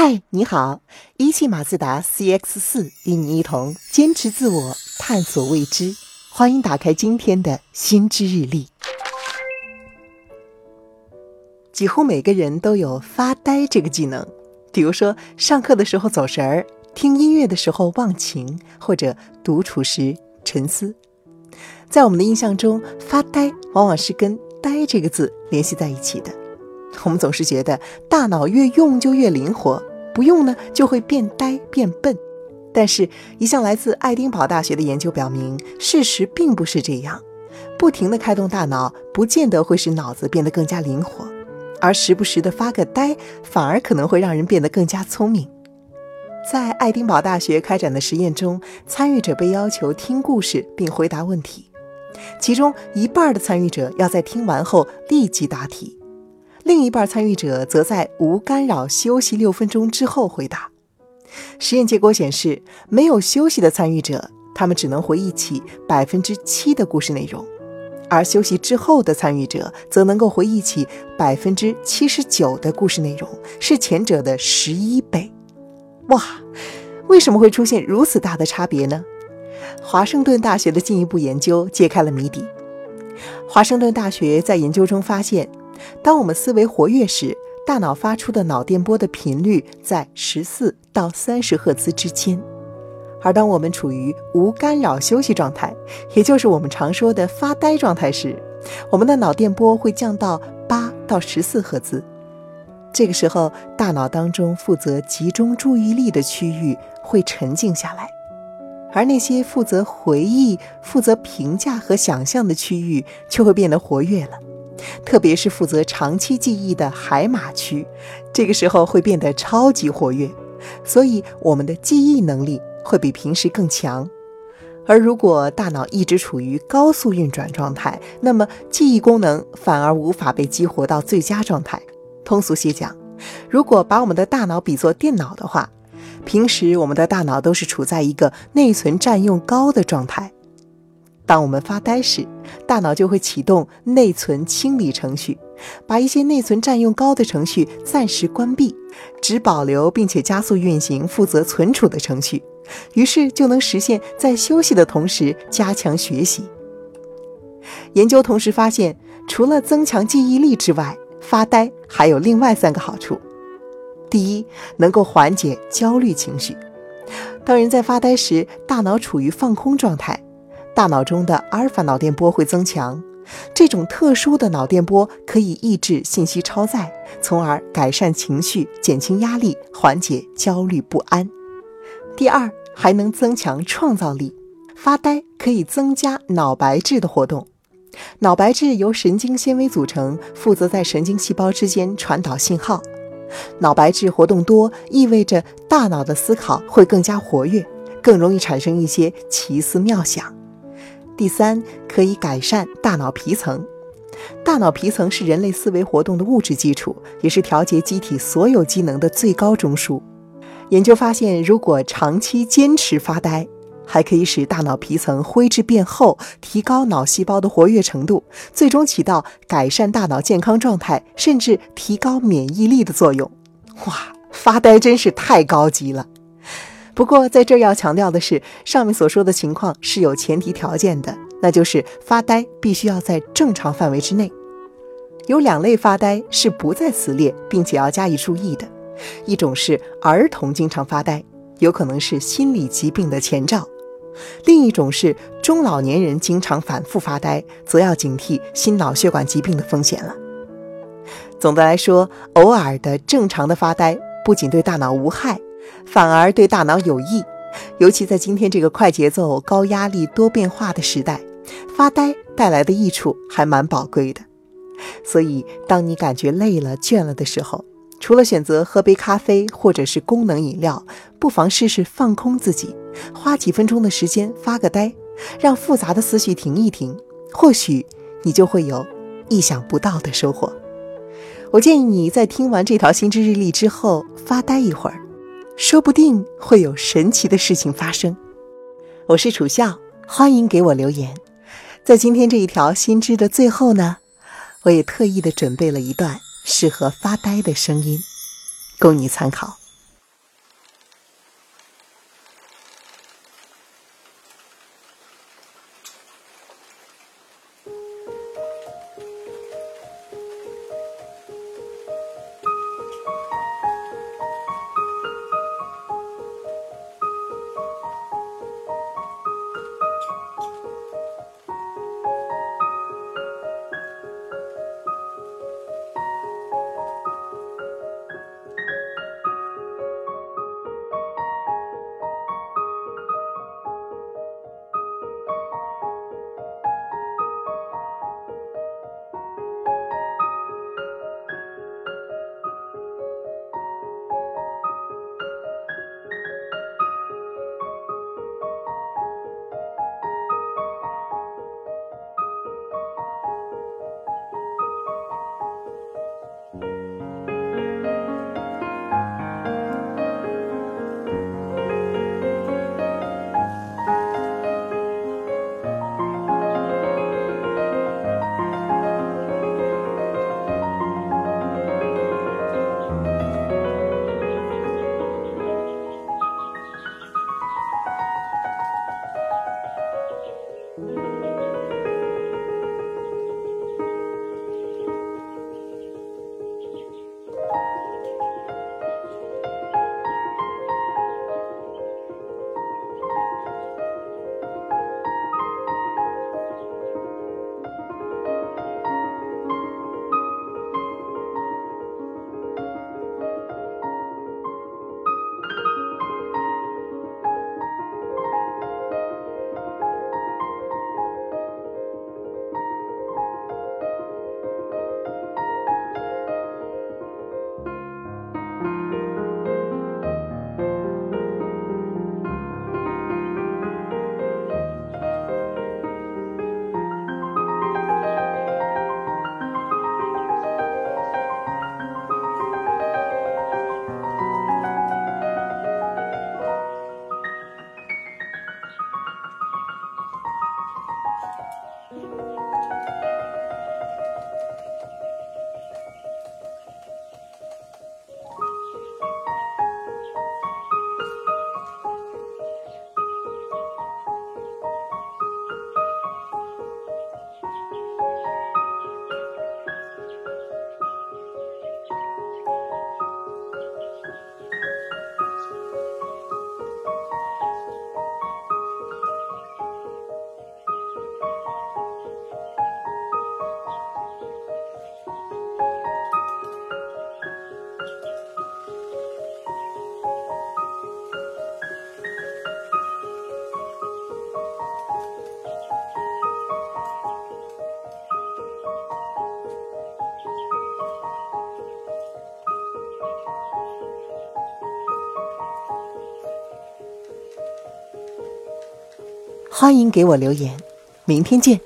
嗨，你好！一汽马自达 CX 四与你一同坚持自我，探索未知。欢迎打开今天的心知日历。几乎每个人都有发呆这个技能，比如说上课的时候走神儿，听音乐的时候忘情，或者独处时沉思。在我们的印象中，发呆往往是跟“呆”这个字联系在一起的。我们总是觉得大脑越用就越灵活，不用呢就会变呆变笨。但是，一项来自爱丁堡大学的研究表明，事实并不是这样。不停地开动大脑，不见得会使脑子变得更加灵活，而时不时的发个呆，反而可能会让人变得更加聪明。在爱丁堡大学开展的实验中，参与者被要求听故事并回答问题，其中一半的参与者要在听完后立即答题。另一半参与者则在无干扰休息六分钟之后回答。实验结果显示，没有休息的参与者，他们只能回忆起百分之七的故事内容；而休息之后的参与者，则能够回忆起百分之七十九的故事内容，是前者的十一倍。哇，为什么会出现如此大的差别呢？华盛顿大学的进一步研究揭开了谜底。华盛顿大学在研究中发现。当我们思维活跃时，大脑发出的脑电波的频率在十四到三十赫兹之间；而当我们处于无干扰休息状态，也就是我们常说的发呆状态时，我们的脑电波会降到八到十四赫兹。这个时候，大脑当中负责集中注意力的区域会沉静下来，而那些负责回忆、负责评价和想象的区域却会变得活跃了。特别是负责长期记忆的海马区，这个时候会变得超级活跃，所以我们的记忆能力会比平时更强。而如果大脑一直处于高速运转状态，那么记忆功能反而无法被激活到最佳状态。通俗些讲，如果把我们的大脑比作电脑的话，平时我们的大脑都是处在一个内存占用高的状态。当我们发呆时，大脑就会启动内存清理程序，把一些内存占用高的程序暂时关闭，只保留并且加速运行负责存储的程序，于是就能实现在休息的同时加强学习。研究同时发现，除了增强记忆力之外，发呆还有另外三个好处：第一，能够缓解焦虑情绪。当人在发呆时，大脑处于放空状态。大脑中的阿尔法脑电波会增强，这种特殊的脑电波可以抑制信息超载，从而改善情绪、减轻压力、缓解焦虑不安。第二，还能增强创造力。发呆可以增加脑白质的活动。脑白质由神经纤维组成，负责在神经细胞之间传导信号。脑白质活动多，意味着大脑的思考会更加活跃，更容易产生一些奇思妙想。第三，可以改善大脑皮层。大脑皮层是人类思维活动的物质基础，也是调节机体所有机能的最高中枢。研究发现，如果长期坚持发呆，还可以使大脑皮层灰质变厚，提高脑细胞的活跃程度，最终起到改善大脑健康状态，甚至提高免疫力的作用。哇，发呆真是太高级了！不过，在这儿要强调的是，上面所说的情况是有前提条件的，那就是发呆必须要在正常范围之内。有两类发呆是不在此列，并且要加以注意的，一种是儿童经常发呆，有可能是心理疾病的前兆；另一种是中老年人经常反复发呆，则要警惕心脑血管疾病的风险了。总的来说，偶尔的正常的发呆不仅对大脑无害。反而对大脑有益，尤其在今天这个快节奏、高压力、多变化的时代，发呆带来的益处还蛮宝贵的。所以，当你感觉累了、倦了的时候，除了选择喝杯咖啡或者是功能饮料，不妨试试放空自己，花几分钟的时间发个呆，让复杂的思绪停一停，或许你就会有意想不到的收获。我建议你在听完这条心知日历之后发呆一会儿。说不定会有神奇的事情发生。我是楚笑，欢迎给我留言。在今天这一条新知的最后呢，我也特意的准备了一段适合发呆的声音，供你参考。欢迎给我留言。明天见。